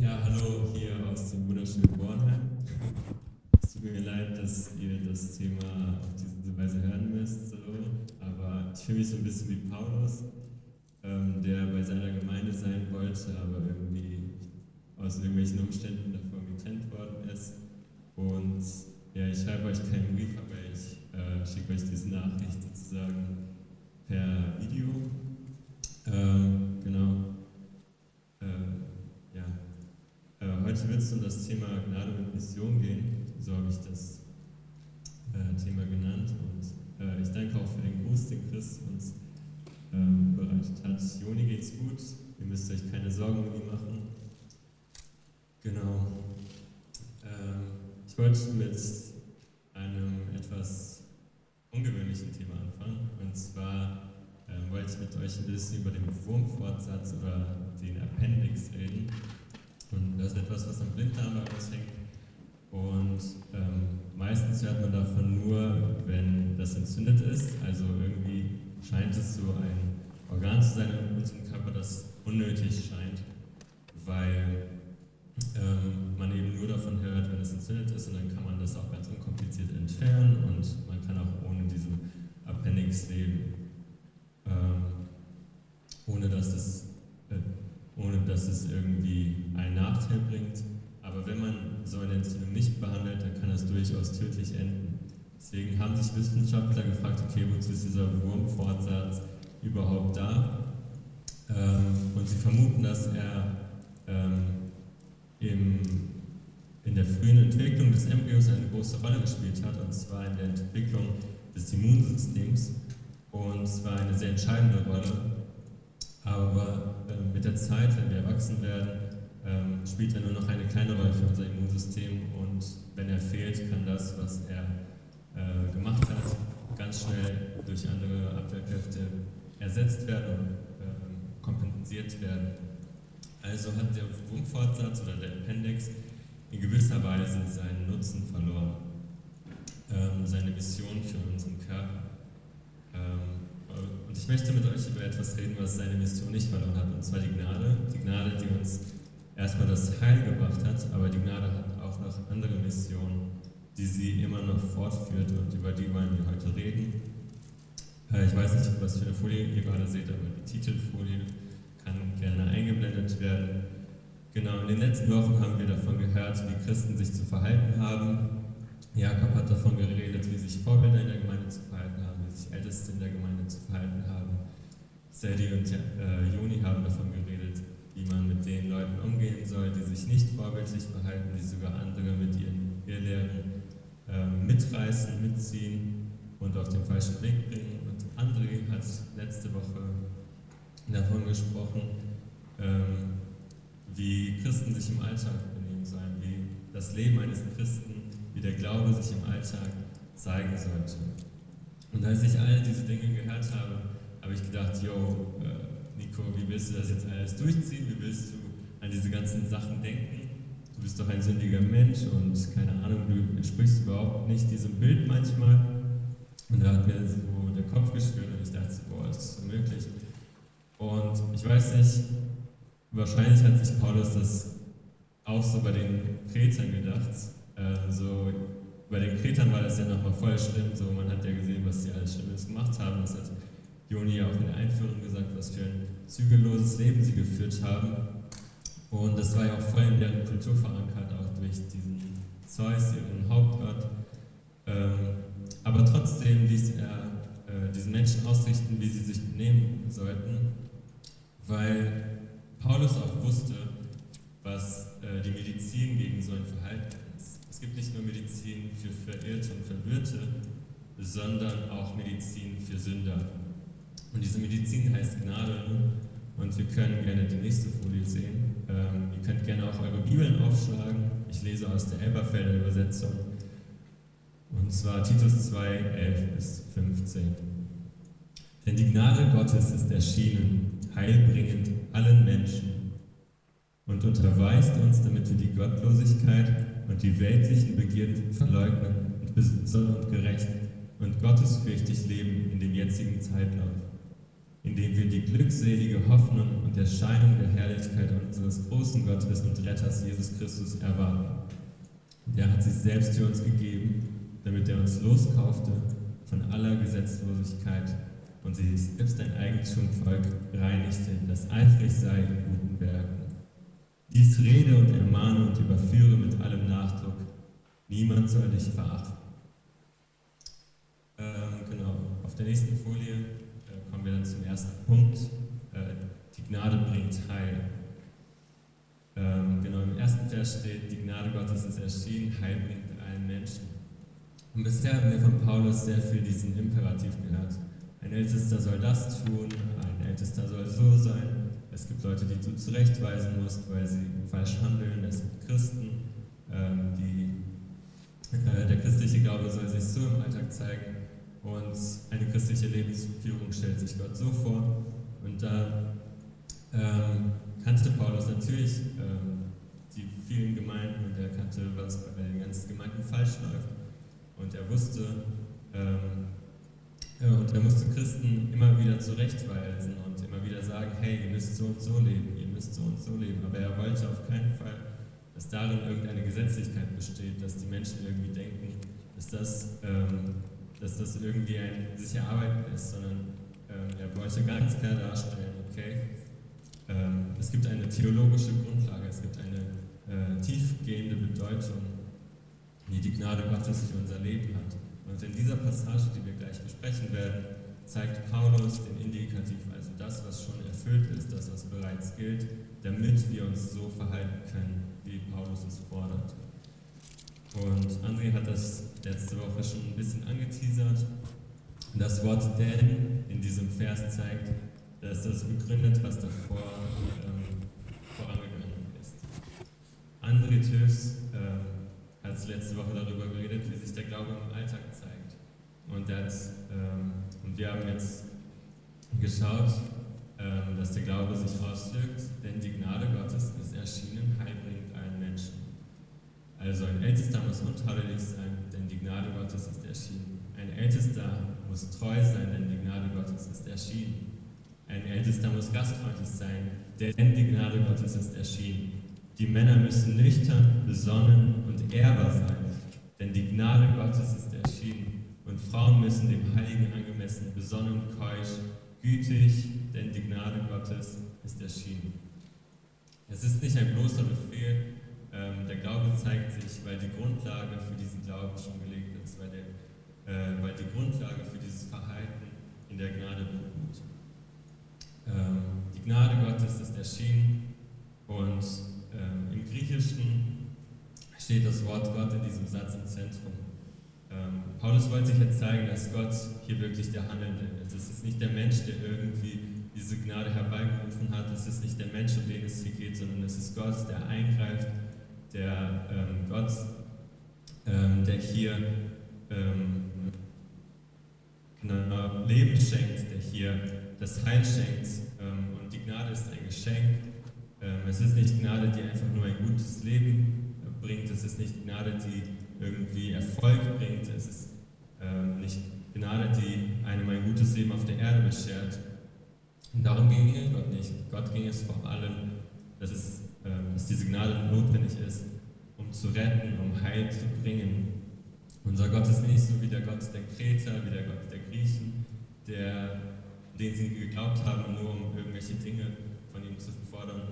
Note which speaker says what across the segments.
Speaker 1: Ja, hallo hier aus dem wunderschönen Bornheim. Es tut mir leid, dass ihr das Thema auf diese Weise hören müsst, so. aber ich fühle mich so ein bisschen wie Paulus, ähm, der bei seiner Gemeinde sein wollte, aber irgendwie aus irgendwelchen Umständen davon getrennt worden ist. Und ja, ich schreibe euch keinen Brief, aber ich äh, schicke euch diese Nachricht sozusagen per Video. Ähm, genau. Äh, ja. Äh, heute wird es um das Thema Gnade und Mission gehen. So habe ich das äh, Thema genannt. Und äh, ich danke auch für den Gruß, den Chris uns ähm, bereitet hat. Joni geht's gut. Ihr müsst euch keine Sorgen um ihn machen. Genau. Ähm, ich wollte mit einem etwas ungewöhnlichen Thema anfangen. Und zwar ähm, wollte ich mit euch ein bisschen über den Wurmfortsatz oder den Appendix reden. Und das ist etwas, was am Blinddarm aushängt. Und ähm, meistens hört man davon nur, wenn das entzündet ist. Also irgendwie scheint es so ein Organ zu sein in unserem Körper, das unnötig scheint, weil ähm, man eben nur davon hört, wenn es entzündet ist. Und dann kann man das auch ganz unkompliziert entfernen und man kann auch ohne diesen Appendix leben. Ähm, ohne dass ohne dass es irgendwie einen Nachteil bringt. Aber wenn man so eine Entzündung nicht behandelt, dann kann das durchaus tödlich enden. Deswegen haben sich Wissenschaftler gefragt, okay, wozu ist dieser Wurmfortsatz überhaupt da? Ähm, und sie vermuten, dass er ähm, im, in der frühen Entwicklung des Embryos eine große Rolle gespielt hat, und zwar in der Entwicklung des Immunsystems. Und zwar eine sehr entscheidende Rolle. Aber ähm, mit der Zeit, wenn wir erwachsen werden, ähm, spielt er nur noch eine kleine Rolle für unser Immunsystem und wenn er fehlt, kann das, was er äh, gemacht hat, ganz schnell durch andere Abwehrkräfte ersetzt werden und äh, kompensiert werden. Also hat der Wurmfortsatz oder der Appendix in gewisser Weise seinen Nutzen verloren, ähm, seine Mission für unseren Körper. Ähm, ich möchte mit euch über etwas reden, was seine Mission nicht verloren hat, und zwar die Gnade. Die Gnade, die uns erstmal das Heil gebracht hat, aber die Gnade hat auch noch andere Missionen, die sie immer noch fortführt und über die wollen wir heute reden. Äh, ich weiß nicht, was für eine Folie ihr gerade seht, aber die Titelfolie kann gerne eingeblendet werden. Genau, in den letzten Wochen haben wir davon gehört, wie Christen sich zu verhalten haben. Jakob hat davon geredet, wie sich Vorbilder in der Gemeinde zu verhalten haben, sich Älteste in der Gemeinde zu verhalten haben. Sadie und äh, Joni haben davon geredet, wie man mit den Leuten umgehen soll, die sich nicht vorbildlich verhalten, die sogar andere mit ihren Irrlehren äh, mitreißen, mitziehen und auf den falschen Weg bringen. Und André hat letzte Woche davon gesprochen, ähm, wie Christen sich im Alltag benehmen sollen, wie das Leben eines Christen, wie der Glaube sich im Alltag zeigen sollte. Und als ich all diese Dinge gehört habe, habe ich gedacht, yo, äh, Nico, wie willst du das jetzt alles durchziehen? Wie willst du an diese ganzen Sachen denken? Du bist doch ein sündiger Mensch und keine Ahnung, du entsprichst überhaupt nicht diesem Bild manchmal. Und da hat mir so der Kopf geschwirrt und ich dachte, boah, ist das so möglich? Und ich weiß nicht, wahrscheinlich hat sich Paulus das auch so bei den Kretern gedacht. Äh, so bei den Kretern war das ja nochmal voll schlimm. So, man hat ja gesehen, was sie alles Schlimmes gemacht haben. Das hat Joni auch in der Einführung gesagt, was für ein zügelloses Leben sie geführt haben. Und das war ja auch voll in deren Kultur verankert, auch durch diesen Zeus, ihren Hauptgott. Ähm, aber trotzdem ließ er äh, diesen Menschen ausrichten, wie sie sich benehmen sollten, weil Paulus auch wusste, was äh, die Medizin gegen so ein Verhalten ist. Es gibt nicht nur Medizin für Verirrte und Verwirrte, sondern auch Medizin für Sünder. Und diese Medizin heißt Gnade. Und wir können gerne die nächste Folie sehen. Ähm, ihr könnt gerne auch eure Bibeln aufschlagen. Ich lese aus der Elberfelder Übersetzung. Und zwar Titus 2, 11 bis 15. Denn die Gnade Gottes ist erschienen, heilbringend allen Menschen und unterweist uns, damit wir die Gottlosigkeit und die weltlichen Begierden verleugnen und besitzen und gerecht und gottesfürchtig leben in dem jetzigen Zeitlauf. indem wir die glückselige Hoffnung und Erscheinung der Herrlichkeit unseres großen Gottes und Retters Jesus Christus erwarten. Der hat sich selbst für uns gegeben, damit er uns loskaufte von aller Gesetzlosigkeit und sich selbst ein Eigentumvolk reinigte, das eifrig sei in guten Werken. Dies rede und ermahne und überführe mit allem Nachdruck. Niemand soll dich verachten. Ähm, genau, auf der nächsten Folie äh, kommen wir dann zum ersten Punkt. Äh, die Gnade bringt Heil. Ähm, genau, im ersten Vers steht, die Gnade Gottes ist erschienen, Heil bringt allen Menschen. Und bisher haben wir von Paulus sehr viel diesen Imperativ gehört. Ein Ältester soll das tun, ein Ältester soll so sein. Es gibt Leute, die du zurechtweisen musst, weil sie falsch handeln. Es gibt Christen, ähm, die, äh, der christliche Glaube soll sich so im Alltag zeigen. Und eine christliche Lebensführung stellt sich Gott so vor. Und da ähm, kannte Paulus natürlich ähm, die vielen Gemeinden und er kannte, was bei den ganzen Gemeinden falsch läuft. Und er wusste, ähm, und er musste Christen immer wieder zurechtweisen und immer wieder sagen, hey, ihr müsst so und so leben, ihr müsst so und so leben. Aber er wollte auf keinen Fall, dass darin irgendeine Gesetzlichkeit besteht, dass die Menschen irgendwie denken, dass das, ähm, dass das irgendwie ein sich erarbeiten ist, sondern ähm, er wollte ganz klar darstellen, okay, ähm, es gibt eine theologische Grundlage, es gibt eine äh, tiefgehende Bedeutung, die die Gnade Gottes für unser Leben hat. Und in dieser Passage, die wir gleich besprechen werden, zeigt Paulus den Indikativ, also das, was schon erfüllt ist, das, was bereits gilt, damit wir uns so verhalten können, wie Paulus es fordert. Und André hat das letzte Woche schon ein bisschen angeteasert. Das Wort denn in diesem Vers zeigt, dass das begründet, was davor ähm, vorangegangen ist. André Tüfs ähm, hat letzte Woche darüber geredet, wie sich der Glaube im Alltag. Und, das, ähm, und wir haben jetzt geschaut, ähm, dass der Glaube sich auswirkt, denn die Gnade Gottes ist erschienen, heil bringt allen Menschen. Also ein Ältester muss untadelig sein, denn die Gnade Gottes ist erschienen. Ein Ältester muss treu sein, denn die Gnade Gottes ist erschienen. Ein Ältester muss gastfreundlich sein, denn die Gnade Gottes ist erschienen. Die Männer müssen nüchtern, besonnen und ehrbar sein, denn die Gnade Gottes ist erschienen. Frauen müssen dem Heiligen angemessen, besonnen, keusch, gütig, denn die Gnade Gottes ist erschienen. Es ist nicht ein bloßer Befehl, ähm, der Glaube zeigt sich, weil die Grundlage für diesen Glauben schon gelegt ist, weil, der, äh, weil die Grundlage für dieses Verhalten in der Gnade beruht. Ähm, die Gnade Gottes ist erschienen und ähm, Im Griechischen steht das Wort Gott in diesem Satz im Zentrum. Ähm, Paulus wollte sich jetzt zeigen, dass Gott hier wirklich der Handelnde ist. Es ist nicht der Mensch, der irgendwie diese Gnade herbeigerufen hat. Es ist nicht der Mensch, um den es hier geht, sondern es ist Gott, der eingreift, der ähm, Gott, ähm, der hier ähm, genau, Leben schenkt, der hier das Heil schenkt. Ähm, und die Gnade ist ein Geschenk ähm, es ist nicht Gnade, die einfach nur ein gutes Leben bringt. Es ist nicht Gnade, die irgendwie Erfolg bringt. Es ist ähm, nicht Gnade, die einem ein gutes Leben auf der Erde beschert. Und darum ging es Gott nicht. Gott ging es vor allem, dass, es, ähm, dass diese Gnade notwendig ist, um zu retten, um Heil zu bringen. Unser Gott ist nicht so wie der Gott der Kreter, wie der Gott der Griechen, der, den sie geglaubt haben, nur um irgendwelche Dinge von ihm zu fordern,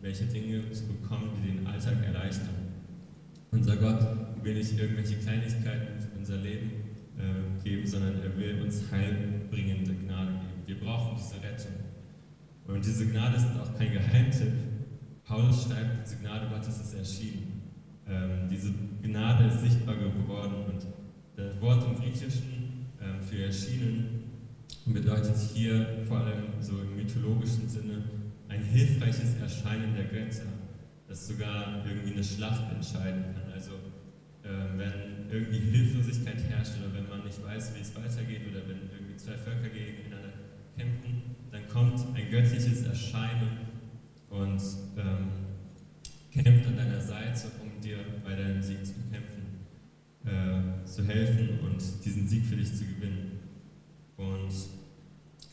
Speaker 1: welche Dinge zu bekommen, die den Alltag erleichtern. Unser Gott will nicht irgendwelche Kleinigkeiten für unser Leben äh, geben, sondern er will uns heilbringende Gnade geben. Wir brauchen diese Rettung. Und diese Gnade ist auch kein Geheimtipp. Paulus schreibt, diese Gnade Gottes ist erschienen. Ähm, diese Gnade ist sichtbar geworden und das Wort im Griechischen äh, für erschienen bedeutet hier vor allem so im mythologischen Sinne ein hilfreiches Erscheinen der Götter, das sogar irgendwie eine Schlacht entscheiden kann. Also äh, wenn irgendwie Hilflosigkeit herrscht oder wenn man nicht weiß, wie es weitergeht oder wenn irgendwie zwei Völker gegeneinander kämpfen, dann kommt ein göttliches Erscheinen und ähm, kämpft an deiner Seite, um dir bei deinem Sieg zu bekämpfen, äh, zu helfen und diesen Sieg für dich zu gewinnen. Und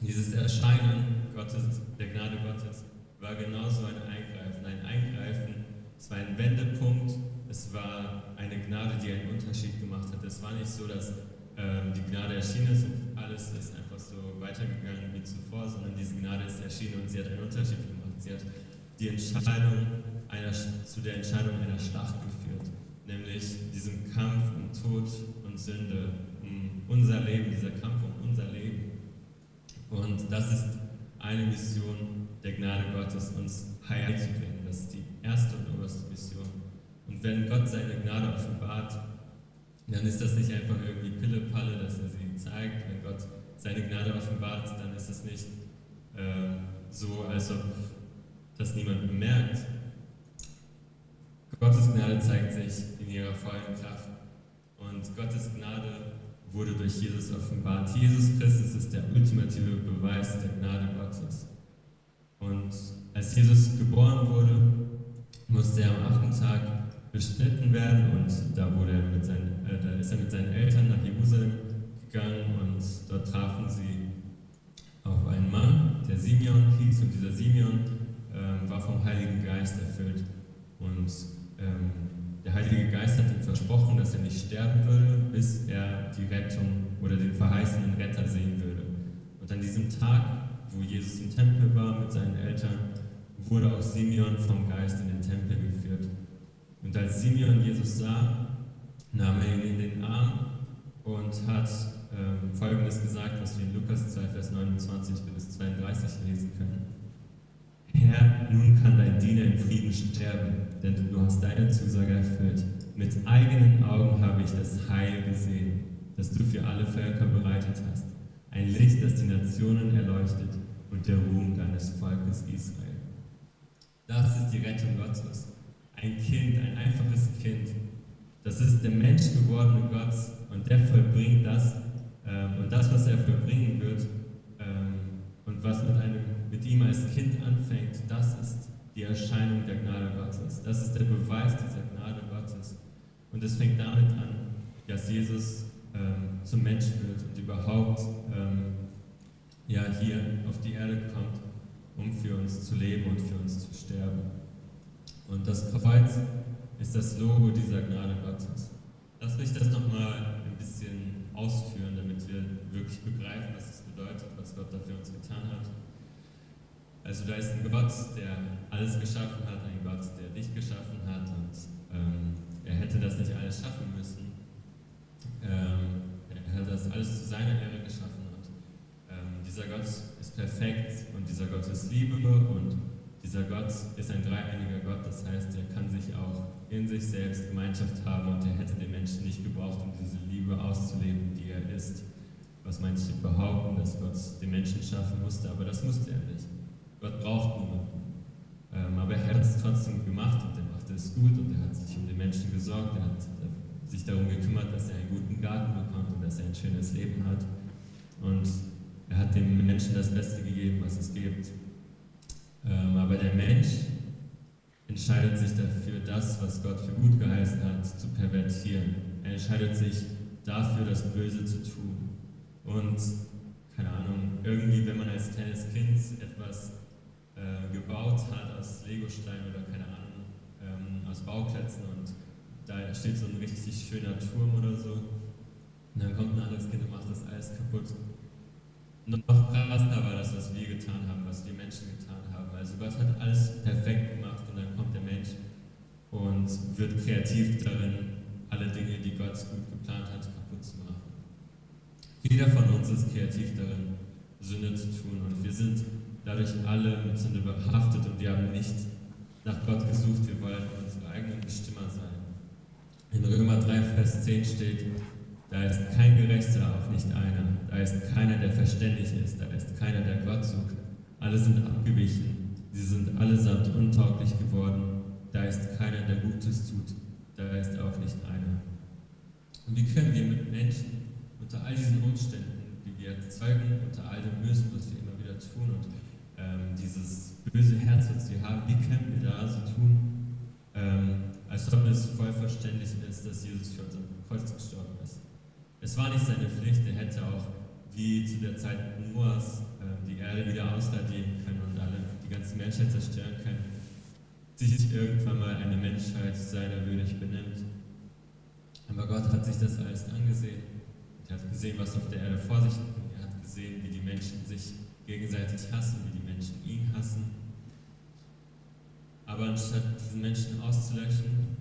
Speaker 1: Dieses Erscheinen Gottes, der Gnade Gottes, war genauso ein Eingreifen. Ein Eingreifen, es war ein Wendepunkt, es war eine Gnade, die einen Unterschied gemacht hat. Es war nicht so, dass ähm, die Gnade erschienen ist und alles ist einfach so weitergegangen wie zuvor, sondern diese Gnade ist erschienen und sie hat einen Unterschied gemacht. Sie hat die Entscheidung einer, zu der Entscheidung einer Schlacht geführt, nämlich diesem Kampf um Tod und Sünde, um unser Leben, dieser Kampf um unser Leben. Und das ist eine Mission der Gnade Gottes, uns heil zu bringen. Das ist die erste und oberste Mission. Und wenn Gott seine Gnade offenbart, dann ist das nicht einfach irgendwie Pille-Palle, dass er sie zeigt. Wenn Gott seine Gnade offenbart, dann ist es nicht äh, so, als ob das niemand bemerkt. Gottes Gnade zeigt sich in ihrer vollen Kraft. Und Gottes Gnade wurde durch Jesus offenbart. Jesus Christus ist der ultimative Beweis der Gnade Gottes. Und als Jesus geboren wurde, musste er am achten Tag beschnitten werden und da, wurde er mit seinen, äh, da ist er mit seinen Eltern nach Jerusalem gegangen und dort trafen sie auf einen Mann, der Simeon hieß und dieser Simeon ähm, war vom Heiligen Geist erfüllt und ähm, der Heilige Geist hat ihm versprochen, dass er nicht sterben würde, bis er die Rettung oder den verheißenen Retter sehen würde. Und an diesem Tag, wo Jesus im Tempel war mit seinen Eltern, wurde auch Simeon vom Geist in den Tempel geführt. Und als Simeon Jesus sah, nahm er ihn in den Arm und hat ähm, Folgendes gesagt, was wir in Lukas 2, Vers 29 bis 32 lesen können. Herr, nun kann dein Diener in Frieden sterben, denn du hast deine Zusage erfüllt. Mit eigenen Augen habe ich das Heil gesehen, das du für alle Völker bereitet hast. Ein Licht, das die Nationen erleuchtet und der Ruhm deines Volkes Israel. Das ist die Rettung Gottes. Ein Kind, ein einfaches Kind. Das ist der Mensch gewordene Gott und der vollbringt das. Ähm, und das, was er vollbringen wird ähm, und was mit, einem, mit ihm als Kind anfängt, das ist die Erscheinung der Gnade Gottes. Das ist der Beweis dieser Gnade Gottes. Und es fängt damit an, dass Jesus ähm, zum Mensch wird und überhaupt ähm, ja, hier auf die Erde kommt um für uns zu leben und für uns zu sterben. Und das Kreuz ist das Logo dieser Gnade Gottes. Lass mich das nochmal ein bisschen ausführen, damit wir wirklich begreifen, was es bedeutet, was Gott da für uns getan hat. Also da ist ein Gott, der alles geschaffen hat, ein Gott, der dich geschaffen hat und ähm, er hätte das nicht alles schaffen müssen. Ähm, er hat das alles zu seiner Ehre geschaffen dieser Gott ist perfekt und dieser Gott ist Liebe und dieser Gott ist ein dreieiniger Gott, das heißt, er kann sich auch in sich selbst Gemeinschaft haben und er hätte den Menschen nicht gebraucht, um diese Liebe auszuleben, die er ist. Was manche behaupten, dass Gott den Menschen schaffen musste, aber das musste er nicht. Gott braucht niemanden. Ähm, aber er hat es trotzdem gemacht und er machte es gut und er hat sich um den Menschen gesorgt, er hat sich darum gekümmert, dass er einen guten Garten bekommt und dass er ein schönes Leben hat. Und er hat dem Menschen das Beste gegeben, was es gibt. Ähm, aber der Mensch entscheidet sich dafür, das, was Gott für gut geheißen hat, zu pervertieren. Er entscheidet sich dafür, das Böse zu tun. Und, keine Ahnung, irgendwie, wenn man als kleines Kind etwas äh, gebaut hat aus Legosteinen oder keine Ahnung, ähm, aus Bauklötzen und da steht so ein richtig schöner Turm oder so, und dann kommt ein anderes Kind und macht das alles kaputt noch krasser war das, was wir getan haben, was wir Menschen getan haben. Also Gott hat alles perfekt gemacht und dann kommt der Mensch und wird kreativ darin, alle Dinge, die Gott gut geplant hat, kaputt zu machen. Jeder von uns ist kreativ darin, Sünde zu tun und wir sind dadurch alle mit Sünde behaftet und wir haben nicht nach Gott gesucht, wir wollen unsere eigenen Bestimmer sein. In Römer 3, Vers 10 steht, da ist kein Gerechter, auch nicht einer. Da ist keiner, der verständig ist. Da ist keiner, der Gott sucht. Alle sind abgewichen. Sie sind allesamt untauglich geworden. Da ist keiner, der Gutes tut. Da ist auch nicht einer. Und wie können wir mit Menschen unter all diesen Umständen, die wir erzeugen, unter all dem Bösen, was wir immer wieder tun und ähm, dieses böse Herz, was wir haben, wie können wir da so tun, ähm, als ob es voll verständlich ist, dass Jesus für uns am Kreuz gestorben ist? Es war nicht seine Pflicht, er hätte auch wie zu der Zeit Noahs äh, die Erde wieder ausradieren können und alle die ganze Menschheit zerstören können, sich irgendwann mal eine Menschheit seiner würdig benimmt. Aber Gott hat sich das alles angesehen. Er hat gesehen, was auf der Erde vor sich geht. Er hat gesehen, wie die Menschen sich gegenseitig hassen, wie die Menschen ihn hassen. Aber anstatt diesen Menschen auszulöschen,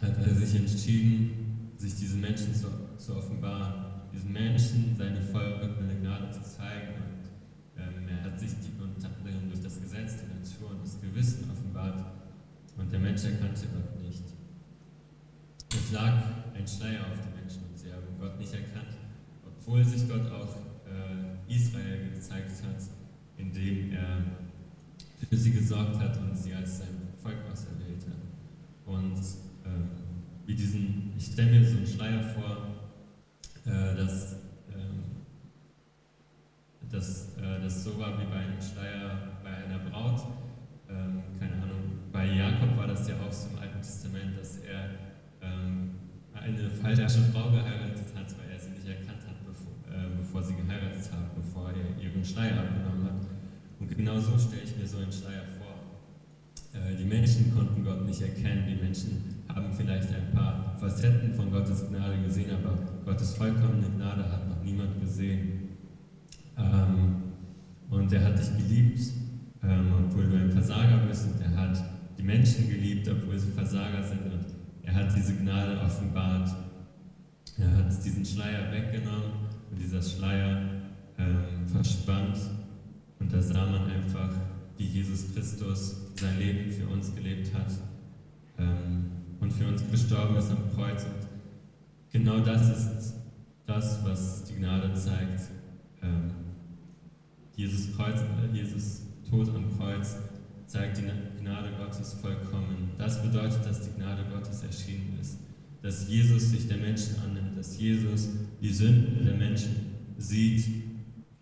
Speaker 1: hat er sich entschieden, sich diesen Menschen zu, zu offenbaren, diesen Menschen seine vollkommene Gnade zu zeigen. Und ähm, er hat sich die, unter anderem durch das Gesetz, die Natur und das Gewissen offenbart. Und der Mensch erkannte Gott nicht. Es lag ein Schleier auf den Menschen und sie haben Gott nicht erkannt, obwohl sich Gott auch äh, Israel gezeigt hat, indem er für sie gesorgt hat und sie als sein Volk auserwählte. Und ähm, wie diesen, ich stelle mir so einen Schleier vor, äh, dass, ähm, dass äh, das so war wie bei einem Schleier bei einer Braut. Ähm, keine Ahnung, bei Jakob war das ja auch so im Alten Testament, dass er ähm, eine falsche Frau geheiratet hat, weil er sie nicht erkannt hat, bevor, äh, bevor sie geheiratet hat, bevor er ihren Schleier abgenommen hat. Und genau so stelle ich mir so einen Schleier vor. Äh, die Menschen konnten Gott nicht erkennen, die Menschen haben vielleicht ein paar Facetten von Gottes Gnade gesehen, aber Gottes vollkommene Gnade hat noch niemand gesehen. Ähm, und er hat dich geliebt, ähm, obwohl du ein Versager bist, und er hat die Menschen geliebt, obwohl sie Versager sind, und er hat diese Gnade offenbart. Er hat diesen Schleier weggenommen, und dieser Schleier ähm, verschwand, und da sah man einfach, wie Jesus Christus sein Leben für uns gelebt hat. Ähm, und für uns gestorben ist am Kreuz. Und genau das ist das, was die Gnade zeigt. Ähm, Jesus, Kreuz, äh, Jesus Tod am Kreuz zeigt die Gnade Gottes vollkommen. Das bedeutet, dass die Gnade Gottes erschienen ist. Dass Jesus sich der Menschen annimmt, dass Jesus die Sünden der Menschen sieht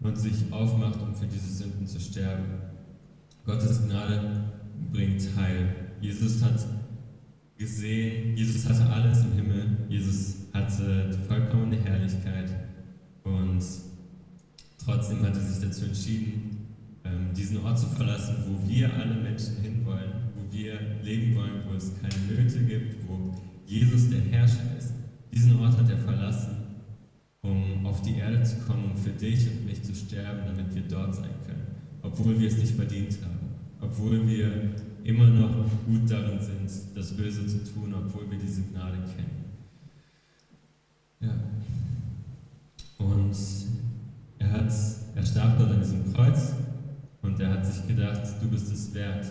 Speaker 1: und sich aufmacht, um für diese Sünden zu sterben. Gottes Gnade bringt Heil. Jesus hat gesehen, Jesus hatte alles im Himmel, Jesus hatte die vollkommene Herrlichkeit. Und trotzdem hat er sich dazu entschieden, ähm, diesen Ort zu verlassen, wo wir alle Menschen hinwollen, wo wir leben wollen, wo es keine Nöte gibt, wo Jesus der Herrscher ist. Diesen Ort hat er verlassen, um auf die Erde zu kommen, um für dich und mich zu sterben, damit wir dort sein können, obwohl wir es nicht verdient haben, obwohl wir immer noch gut darin sind, das Böse zu tun, obwohl wir diese Gnade kennen. Ja. Und er, hat, er starb dort an diesem Kreuz und er hat sich gedacht, du bist es wert.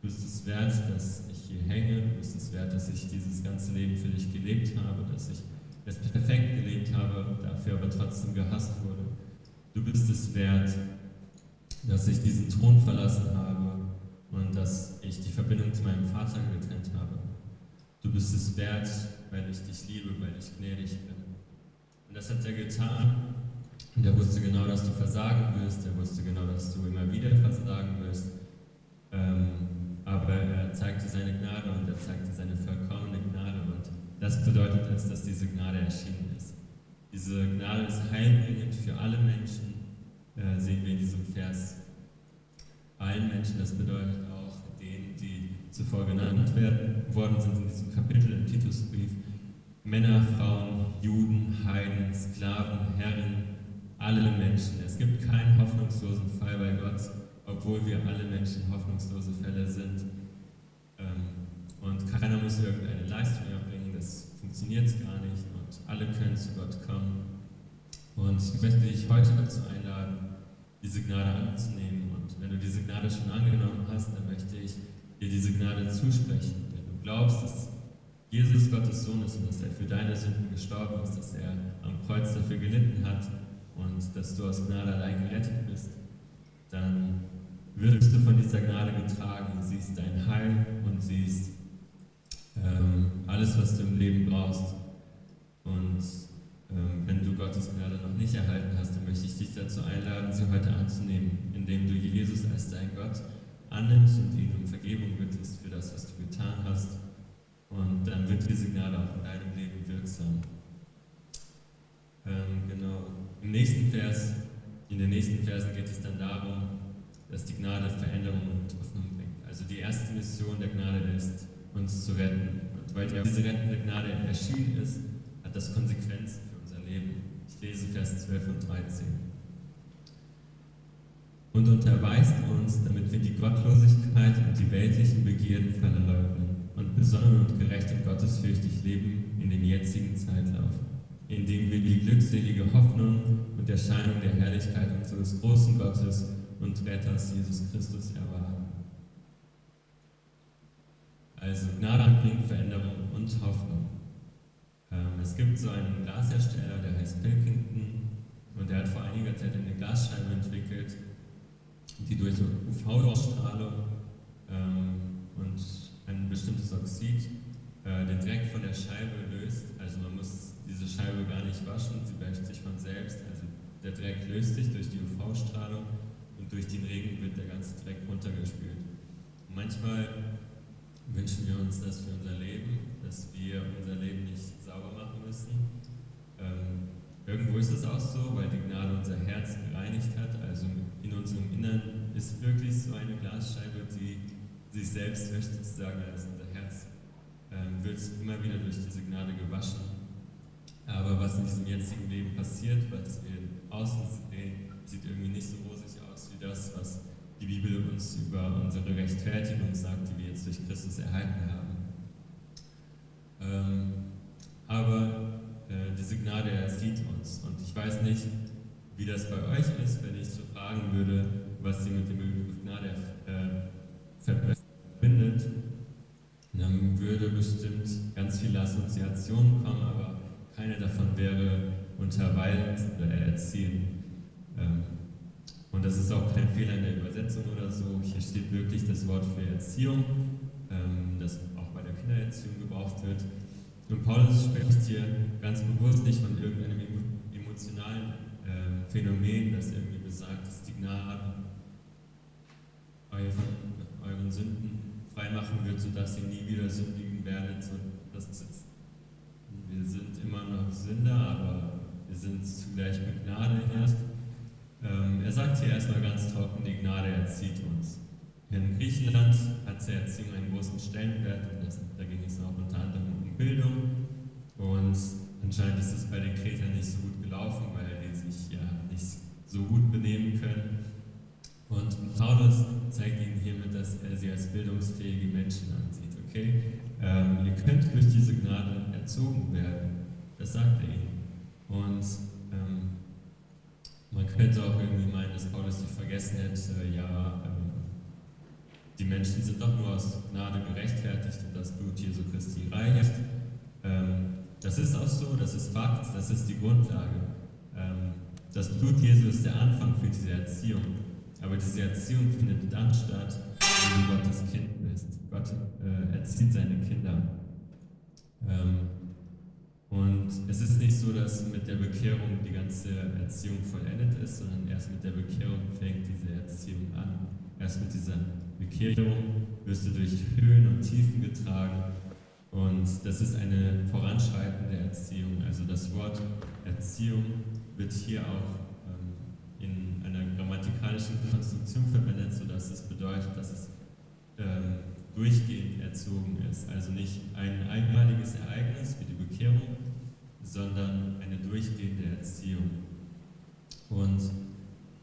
Speaker 1: Du bist es wert, dass ich hier hänge. Du bist es wert, dass ich dieses ganze Leben für dich gelebt habe, dass ich es perfekt gelebt habe, dafür aber trotzdem gehasst wurde. Du bist es wert, dass ich diesen Thron verlassen habe und dass ich die Verbindung zu meinem Vater getrennt habe. Du bist es wert, weil ich dich liebe, weil ich gnädig bin. Und das hat er getan. Und er wusste genau, dass du versagen wirst. Er wusste genau, dass du immer wieder versagen wirst. Ähm, aber er zeigte seine Gnade und er zeigte seine vollkommene Gnade. Und das bedeutet es, dass diese Gnade erschienen ist. Diese Gnade ist heilbringend für alle Menschen, äh, sehen wir in diesem Vers allen Menschen, das bedeutet auch denen, die zuvor genannt werden, worden sind in diesem Kapitel im Titusbrief. Männer, Frauen, Juden, Heiden, Sklaven, Herren, alle Menschen. Es gibt keinen hoffnungslosen Fall bei Gott, obwohl wir alle Menschen hoffnungslose Fälle sind. Ähm, und keiner muss irgendeine Leistung erbringen, das funktioniert gar nicht und alle können zu Gott kommen. Und ich möchte dich heute dazu einladen, diese Gnade anzunehmen wenn du diese Gnade schon angenommen hast, dann möchte ich dir diese Gnade zusprechen. Wenn du glaubst, dass Jesus Gottes Sohn ist und dass er für deine Sünden gestorben ist, dass er am Kreuz dafür gelitten hat und dass du aus Gnade allein gerettet bist, dann wirst du von dieser Gnade getragen, siehst dein Heil und siehst ähm, alles, was du im Leben brauchst. Und wenn du Gottes Gnade noch nicht erhalten hast, dann möchte ich dich dazu einladen, sie heute anzunehmen, indem du Jesus als dein Gott annimmst und ihn um Vergebung bittest für das, was du getan hast. Und dann wird diese Gnade auch in deinem Leben wirksam. Ähm, genau. Im im nächsten Vers, in den nächsten Versen geht es dann darum, dass die Gnade Veränderung und Hoffnung bringt. Also die erste Mission der Gnade ist, uns zu retten. Und weil diese rettende Gnade erschienen ist, hat das Konsequenzen Leben. Ich lese Vers 12 und 13. Und unterweist uns, damit wir die Gottlosigkeit und die weltlichen Begierden verleugnen und besonnen und gerecht und gottesfürchtig leben in dem jetzigen Zeitlauf, indem wir die glückselige Hoffnung und Erscheinung der Herrlichkeit unseres großen Gottes und Retters Jesus Christus erwarten. Also Gnade bringt Veränderung und Hoffnung. Ähm, es gibt so einen Glashersteller, der heißt Pilkington und der hat vor einiger Zeit eine Glasscheibe entwickelt, die durch UV-Ausstrahlung ähm, und ein bestimmtes Oxid äh, den Dreck von der Scheibe löst. Also man muss diese Scheibe gar nicht waschen, sie wäscht sich von selbst. Also der Dreck löst sich durch die UV-Strahlung und durch den Regen wird der ganze Dreck runtergespült. Und manchmal wünschen wir uns das für unser Leben, dass wir unser Leben nicht sauber machen müssen. Ähm, irgendwo ist es auch so, weil die Gnade unser Herz gereinigt hat. Also in unserem Innern ist wirklich so eine Glasscheibe, die sich selbst wäscht, sozusagen. Also unser Herz ähm, wird immer wieder durch diese Gnade gewaschen. Aber was in diesem jetzigen Leben passiert, was wir außen sehen, sieht irgendwie nicht so rosig aus wie das, was die Bibel uns über unsere Rechtfertigung sagt, die wir jetzt durch Christus erhalten haben. Ähm, aber äh, diese Gnade erzieht uns. Und ich weiß nicht, wie das bei euch ist, wenn ich so fragen würde, was sie mit dem Begriff Gnade äh, verbindet. Dann würde bestimmt ganz viele Assoziationen kommen, aber keine davon wäre unterweisen oder erziehen. Ähm, und das ist auch kein Fehler in der Übersetzung oder so. Hier steht wirklich das Wort für Erziehung, ähm, das auch bei der Kindererziehung gebraucht wird. Und Paulus spricht hier ganz bewusst nicht von irgendeinem emotionalen äh, Phänomen, das irgendwie besagt, dass die Gnade von euren Sünden freimachen wird, sodass ihr nie wieder sündigen werdet. Und das ist, wir sind immer noch Sünder, aber wir sind zugleich mit Gnade erst. Ähm, er sagt hier erstmal ganz trocken, die Gnade erzieht uns. In Griechenland hat die Erziehung einen großen Stellenwert und das, da ging es auch unter anderem um Bildung. Und anscheinend ist es bei den Kretern nicht so gut gelaufen, weil die sich ja nicht so gut benehmen können. Und Paulus zeigt ihnen hiermit, dass er sie als bildungsfähige Menschen ansieht. Okay? Ähm, ihr könnt durch diese Gnade erzogen werden. Das sagt er ihnen. Und ähm, man könnte auch irgendwie meinen, dass Paulus sich vergessen hätte, ja, ähm, die Menschen sind doch nur aus Gnade gerechtfertigt und das Blut Jesu Christi reicht. Ähm, das ist auch so, das ist Fakt, das ist die Grundlage. Ähm, das Blut Jesu ist der Anfang für diese Erziehung. Aber diese Erziehung findet dann statt, wenn du Gottes Kind bist. Gott äh, erzieht seine Kinder. Ähm, und es ist nicht so, dass mit der Bekehrung die ganze Erziehung vollendet ist, sondern erst mit der Bekehrung fängt diese Erziehung an. Erst mit dieser Bekehrung wirst du durch Höhen und Tiefen getragen. Und das ist eine voranschreitende Erziehung. Also das Wort Erziehung wird hier auch ähm, in einer grammatikalischen Konstruktion verwendet, sodass es bedeutet, dass es ähm, durchgehend erzogen ist. Also nicht ein einmaliges Ereignis wie die Bekehrung, sondern eine durchgehende Erziehung. Und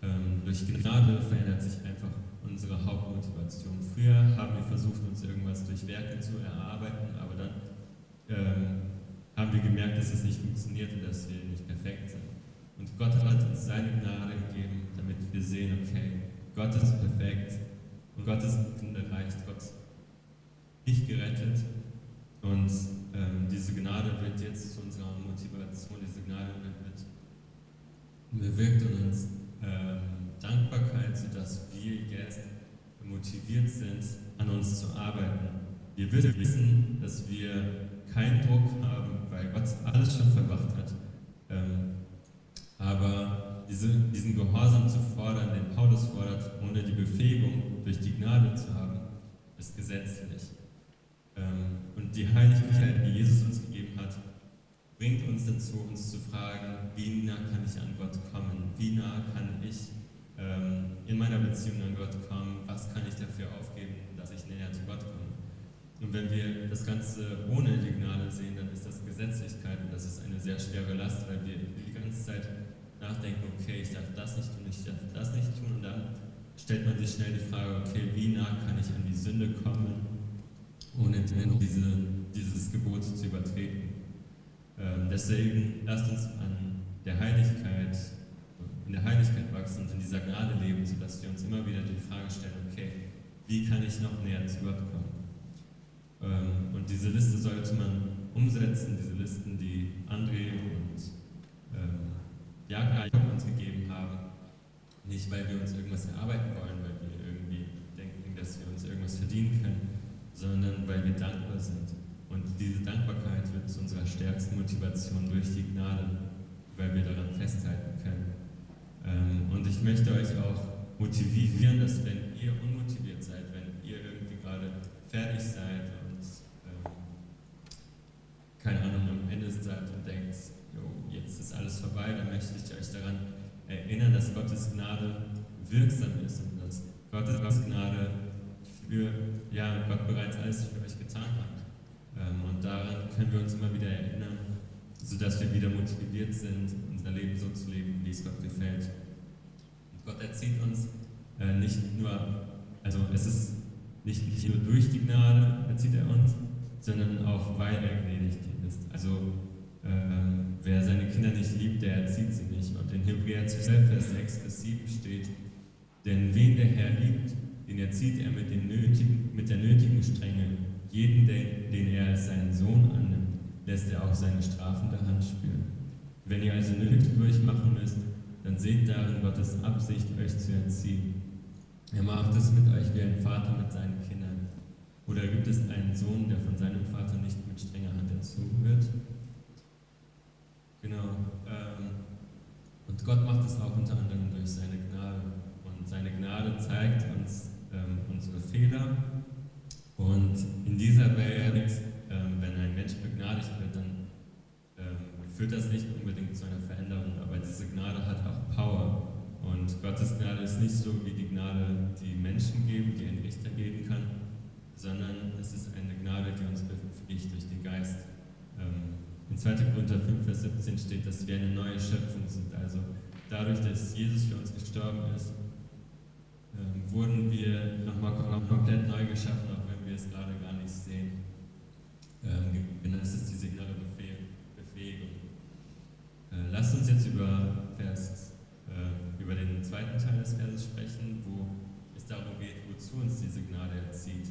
Speaker 1: ähm, durch Gnade verändert sich einfach unsere Hauptmotivation. Früher haben wir versucht, uns irgendwas durch Werke zu erarbeiten, aber dann ähm, haben wir gemerkt, dass es nicht funktioniert und dass wir nicht perfekt sind. Und Gott hat uns seine Gnade gegeben, damit wir sehen, okay, Gott ist perfekt und Gottes Gnade reicht. Gott nicht gerettet. Und ähm, diese Gnade wird jetzt zu unserer Motivation, diese Gnade wird, bewirkt in uns ähm, Dankbarkeit, sodass wir jetzt motiviert sind, an uns zu arbeiten. Wir wissen, dass wir keinen Druck haben, weil Gott alles schon verbracht hat. Ähm, aber diese, diesen Gehorsam zu fordern, den Paulus fordert, ohne die Befähigung durch die Gnade zu haben, ist gesetzlich. Ähm, und die Heiligkeit, die Jesus uns gegeben hat, bringt uns dazu, uns zu fragen, wie nah kann ich an Gott kommen? Wie nah kann ich ähm, in meiner Beziehung an Gott kommen? Was kann ich dafür aufgeben, dass ich näher zu Gott komme? Und wenn wir das Ganze ohne die Gnade sehen, dann ist das Gesetzlichkeit und das ist eine sehr schwere Last, weil wir die ganze Zeit nachdenken, okay, ich darf das nicht tun, ich darf das nicht tun und dann stellt man sich schnell die Frage, okay, wie nah kann ich an die Sünde kommen, ohne diese, dieses Gebot zu übertreten. Ähm, deswegen lasst uns an der Heiligkeit, in der Heiligkeit wachsen und in dieser Gnade leben, sodass wir uns immer wieder die Frage stellen, okay, wie kann ich noch näher zu Gott kommen? Ähm, und diese Liste sollte man umsetzen, diese Listen, die André und ähm, Jakob uns gegeben haben. Nicht, weil wir uns irgendwas erarbeiten wollen, weil wir irgendwie denken, dass wir uns irgendwas verdienen können, sondern weil wir dankbar sind. Und diese Dankbarkeit wird zu unserer stärksten Motivation durch die Gnade, weil wir daran festhalten können. Ähm, und ich möchte euch auch motivieren, dass wenn ihr unmotiviert seid, wenn ihr irgendwie gerade fertig seid und ähm, keine Ahnung am Ende seid und denkt, jo, jetzt ist alles vorbei, dann möchte ich euch daran erinnern, dass Gottes Gnade wirksam ist und dass Gottes Gnade für, ja, Gott bereits alles für euch getan hat. Ähm, und daran können wir uns immer wieder erinnern, sodass wir wieder motiviert sind, unser Leben so zu leben, wie es Gott gefällt. Gott erzieht uns äh, nicht nur, also es ist nicht, nicht nur durch die Gnade erzieht er uns, sondern auch weil er gnädig ist. Also äh, wer seine Kinder nicht liebt, der erzieht sie nicht. Und in Hebräer 12, Vers 6 bis 7 steht, denn wen der Herr liebt, den erzieht er mit, nötigen, mit der nötigen Strenge jeden, den, den er als seinen Sohn annimmt, lässt er auch seine strafende Hand spüren. Wenn ihr also Nöte durchmachen müsst, dann seht darin Gottes Absicht, euch zu erziehen. Er macht es mit euch wie ein Vater mit seinen Kindern. Oder gibt es einen Sohn, der von seinem Vater nicht mit strenger Hand erzogen wird? Genau. Ähm, und Gott macht es auch unter anderem durch seine Gnade. Und seine Gnade zeigt uns ähm, unsere Fehler und in dieser Welt, ähm, wenn ein Mensch begnadigt wird, dann führt das nicht unbedingt zu einer Veränderung, aber diese Gnade hat auch Power. Und Gottes Gnade ist nicht so wie die Gnade, die Menschen geben, die ein Richter geben kann, sondern es ist eine Gnade, die uns befähigt durch den Geist. Ähm, in 2. Korinther 5, Vers 17 steht, dass wir eine neue Schöpfung sind. Also dadurch, dass Jesus für uns gestorben ist, ähm, wurden wir nochmal komplett neu geschaffen, auch wir es gerade gar nicht sehen. Ähm, genau, es ist Befähigung. Äh, lasst uns jetzt über, Vers, äh, über den zweiten Teil des Verses sprechen, wo es darum geht, wozu uns diese Gnade erzieht.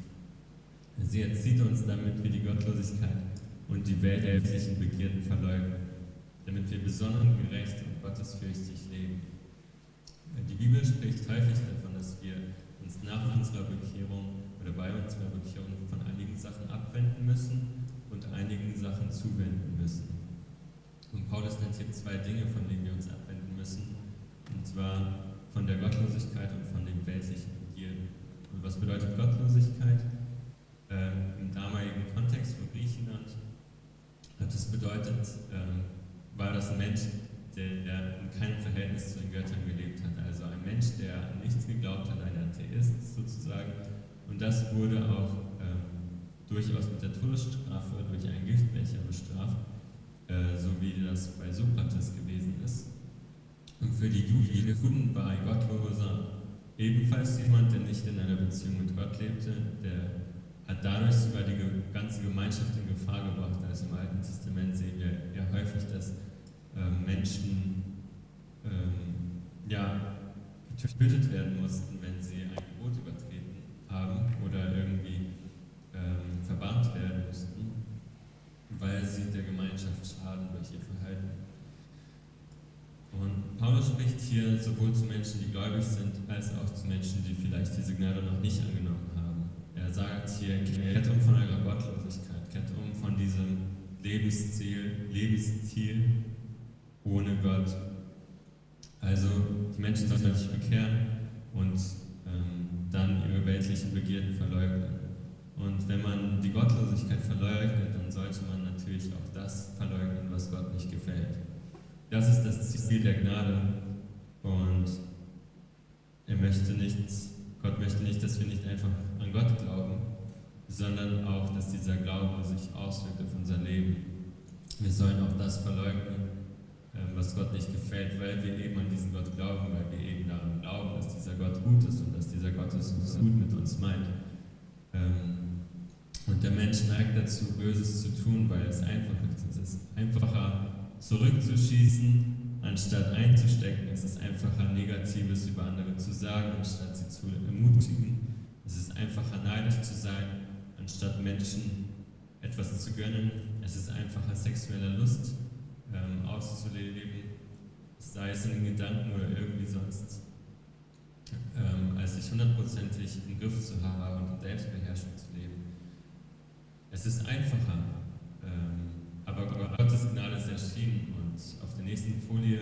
Speaker 1: Sie erzieht uns, damit wir die Gottlosigkeit und die weltlichen Begierden verleugnen, damit wir besonnen, gerecht und gottesfürchtig leben. Die Bibel spricht häufig davon, dass wir uns nach unserer Bekehrung oder bei unserer Bekehrung von einigen Sachen abwenden müssen und einigen Sachen zuwenden müssen. Und Paulus nennt hier zwei Dinge, von denen wir uns abwenden müssen. Und zwar von der Gottlosigkeit und von dem weltlichen Begierden. Und was bedeutet Gottlosigkeit? Ähm, Im damaligen Kontext von Griechenland hat es bedeutet, ähm, war das ein Mensch, der, der in keinem Verhältnis zu den Göttern gelebt hat. Also ein Mensch, der an nichts geglaubt hat, ein Atheist sozusagen, und das wurde auch ähm, durchaus mit der Todesstrafe durch einen Giftbecher bestraft, äh, so wie das bei Sokrates gewesen ist. Und für die Juden war ein Gottloser ebenfalls jemand, der nicht in einer Beziehung mit Gott lebte, der hat dadurch sogar die ganze Gemeinschaft in Gefahr gebracht. Also im Alten Testament sehen wir ja häufig, dass ähm, Menschen ähm, ja, getötet werden mussten, wenn sie ein Gebot übertragen haben oder irgendwie ähm, verbannt werden mussten, weil sie der Gemeinschaft schaden durch ihr Verhalten. Und Paulus spricht hier sowohl zu Menschen, die gläubig sind, als auch zu Menschen, die vielleicht diese Gnade noch nicht angenommen haben. Er sagt hier, kehrt um von eurer Gottlosigkeit, kehrt um von diesem Lebensziel, Lebensstil ohne Gott. Also die Menschen sollen sich bekehren und dann ihre weltlichen Begierden verleugnen. Und wenn man die Gottlosigkeit verleugnet, dann sollte man natürlich auch das verleugnen, was Gott nicht gefällt. Das ist das Ziel der Gnade und er möchte nicht, Gott möchte nicht, dass wir nicht einfach an Gott glauben, sondern auch, dass dieser Glaube sich auswirkt auf unser Leben. Wir sollen auch das verleugnen, ähm, was Gott nicht gefällt, weil wir eben an diesen Gott glauben, weil wir eben daran glauben, dass dieser Gott gut ist und dass dieser Gott es gut mit uns meint. Und der Mensch neigt dazu, Böses zu tun, weil es einfach ist. Es ist einfacher, zurückzuschießen, anstatt einzustecken. Es ist einfacher, Negatives über andere zu sagen, anstatt sie zu ermutigen. Es ist einfacher, neidisch zu sein, anstatt Menschen etwas zu gönnen. Es ist einfacher, sexuelle Lust ähm, auszuleben, sei es in den Gedanken oder irgendwie sonst, ähm, als sich hundertprozentig im Griff zu haben und Selbstbeherrschung zu. Es ist einfacher, ähm, aber Gottes Gnade ist erschienen und auf der nächsten Folie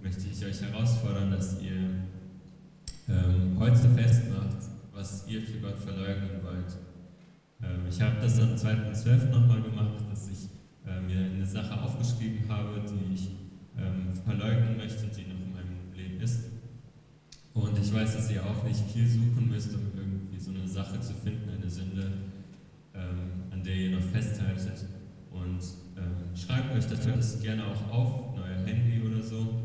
Speaker 1: möchte ich euch herausfordern, dass ihr ähm, heute festmacht, was ihr für Gott verleugnen wollt. Ähm, ich habe das am 2.12. nochmal gemacht, dass ich äh, mir eine Sache aufgeschrieben habe, die ich verleugnen möchte, die noch in meinem Leben ist. Und ich weiß, dass ihr auch nicht viel suchen müsst, um irgendwie so eine Sache zu finden, eine Sünde, ähm, an der ihr noch festhaltet. Und ähm, schreibt euch das gerne auch auf, euer Handy oder so.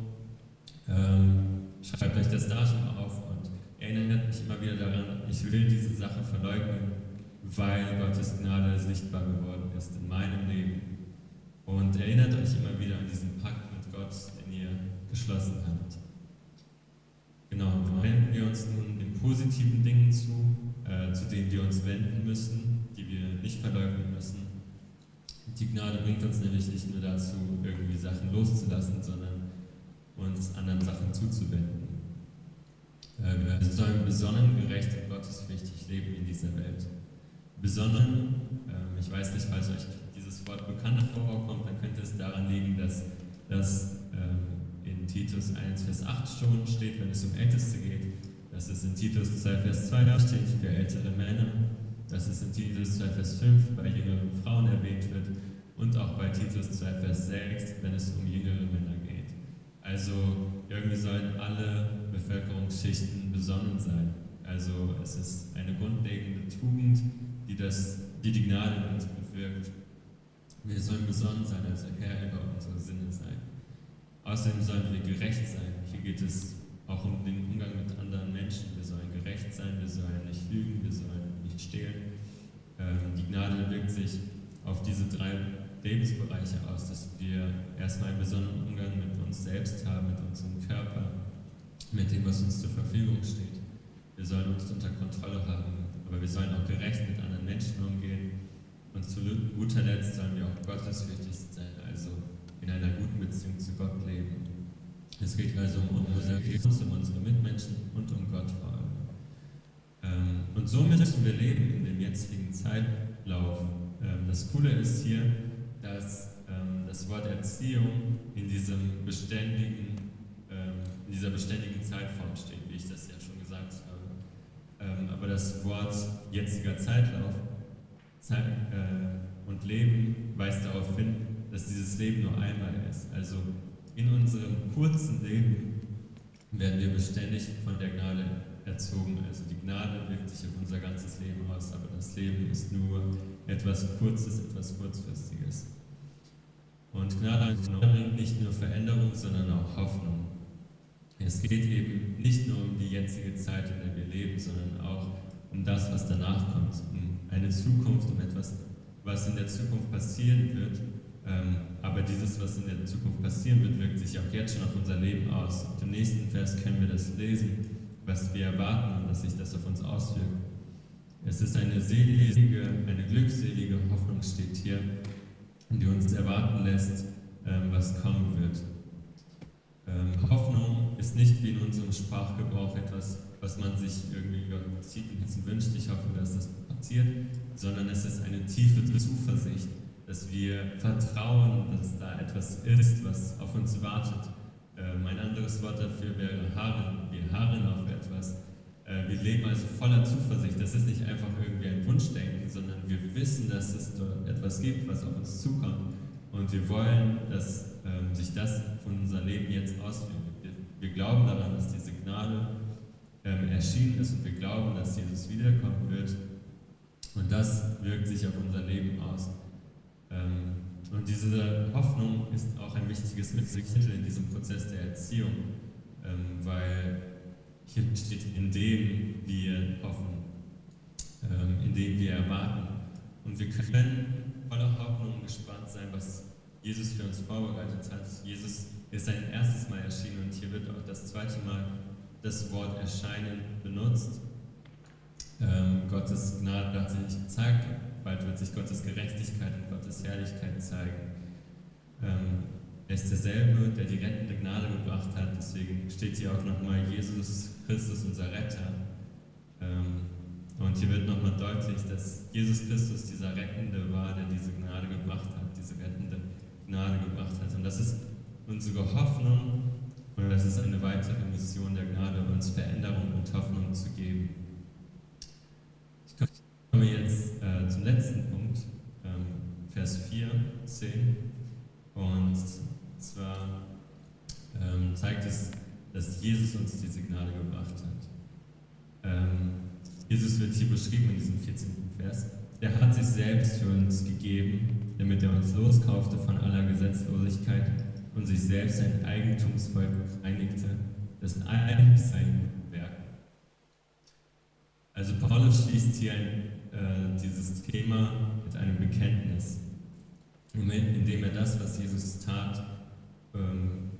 Speaker 1: Ähm, schreibt euch das da mal auf und erinnert mich immer wieder daran, ich will diese Sache verleugnen, weil Gottes Gnade sichtbar geworden ist in meinem Leben. Und erinnert euch immer wieder an diesen Pakt mit Gott, den ihr geschlossen habt. Genau, wenden wir uns nun den positiven Dingen zu, äh, zu denen wir uns wenden müssen, nicht verleugnen müssen. Die Gnade bringt uns nämlich nicht nur dazu, irgendwie Sachen loszulassen, sondern uns anderen Sachen zuzuwenden. Äh, wir sollen besonnen, gerecht und gottesfürchtig leben in dieser Welt. Besonnen, äh, ich weiß nicht, falls euch dieses Wort bekannt vorkommt, dann könnte es daran liegen, dass das ähm, in Titus 1, Vers 8 schon steht, wenn es um Älteste geht, dass es in Titus 2, Vers 2 steht für ältere Männer, dass es in Titus 2, Vers 5 bei jüngeren Frauen erwähnt wird und auch bei Titus 2, Vers 6, wenn es um jüngere Männer geht. Also irgendwie sollen alle Bevölkerungsschichten besonnen sein. Also es ist eine grundlegende Tugend, die, das, die die Gnade in uns bewirkt. Wir sollen besonnen sein, also Herr über unsere Sinne sein. Außerdem sollen wir gerecht sein. Hier geht es auch um den Umgang mit anderen Menschen. Wir sollen gerecht sein, wir sollen nicht lügen, wir sollen nicht stehlen. Ähm, die Gnade wirkt sich auf diese drei Lebensbereiche aus, dass wir erstmal einen besonderen Umgang mit uns selbst haben, mit unserem Körper, mit dem, was uns zur Verfügung steht. Wir sollen uns unter Kontrolle haben, aber wir sollen auch gerecht mit anderen Menschen umgehen und zu guter Letzt sollen wir auch gottesfürchtig sein, also in einer guten Beziehung zu Gott leben. Es geht also um unsere Christus, um unsere Mitmenschen und um Gott vor allem. Ähm, und so müssen wir leben in dem jetzigen Zeitlauf. Ähm, das Coole ist hier, dass ähm, das Wort Erziehung in diesem beständigen, in dieser beständigen Zeitform steht, wie ich das ja schon gesagt habe. aber das Wort jetziger Zeitlauf Zeit, äh, und Leben weist darauf hin, dass dieses Leben nur einmal ist. Also in unserem kurzen Leben werden wir beständig von der Gnade erzogen. Also die Gnade wirkt sich auf unser ganzes Leben aus, aber das Leben ist nur etwas Kurzes, etwas Kurzfristiges. Und Gnade bringt nicht nur Veränderung, sondern auch Hoffnung. Es geht eben nicht nur um die jetzige Zeit, in der wir leben, sondern auch um das, was danach kommt, um eine Zukunft, um etwas, was in der Zukunft passieren wird. Ähm, aber dieses, was in der Zukunft passieren wird, wirkt sich auch jetzt schon auf unser Leben aus. Und im nächsten Vers können wir das lesen, was wir erwarten und dass sich das auf uns auswirkt. Es ist eine selige, eine glückselige Hoffnung steht hier, die uns erwarten lässt, ähm, was kommen wird. Ähm, Hoffnung ist nicht wie in unserem Sprachgebrauch etwas, was man sich irgendwie über Ziegenhitzen wünscht. Ich hoffe, dass das passiert, sondern es ist eine tiefe Zuversicht, dass wir vertrauen, dass da etwas ist, was auf uns wartet. Ähm, ein anderes Wort dafür wäre harren. Wir harren auf etwas. Äh, wir leben also voller Zuversicht. Das ist nicht einfach irgendwie ein Wunschdenken, sondern wir wissen, dass es dort etwas gibt, was auf uns zukommt. Und wir wollen, dass ähm, sich das von unser Leben jetzt auswirkt. Wir, wir glauben daran, dass diese Gnade ähm, erschienen ist und wir glauben, dass Jesus wiederkommen wird. Und das wirkt sich auf unser Leben aus. Ähm, und diese Hoffnung ist auch ein wichtiges Mittel in diesem Prozess der Erziehung, ähm, weil hier steht, in dem wir hoffen, ähm, in dem wir erwarten. Und wir können voller Hoffnung gespannt sein, was Jesus für uns vorbereitet hat. Jesus ist sein erstes Mal erschienen und hier wird auch das zweite Mal das Wort erscheinen benutzt. Ähm, Gottes Gnade hat sich gezeigt, bald wird sich Gottes Gerechtigkeit und Gottes Herrlichkeit zeigen. Ähm, er ist derselbe, der die rettende Gnade gebracht hat, deswegen steht hier auch nochmal Jesus Christus, unser Retter. Ähm, und hier wird nochmal deutlich, dass Jesus Christus dieser Rettende war, der diese Gnade gebracht hat, diese rettende Gnade gebracht hat. Und das ist unsere Hoffnung und das ist eine weitere Mission der Gnade, uns Veränderung und Hoffnung zu geben. Ich komme jetzt letzten Punkt, ähm, Vers 4, 10. Und zwar ähm, zeigt es, dass Jesus uns diese Gnade gebracht hat. Ähm, Jesus wird hier beschrieben in diesem 14. Vers. Er hat sich selbst für uns gegeben, damit er uns loskaufte von aller Gesetzlosigkeit und sich selbst ein Eigentumsvolk reinigte, dessen eigentlich sein Werk. Also Paulus schließt hier ein, äh, dieses Thema mit einem Bekenntnis, indem er das, was Jesus tat, ähm,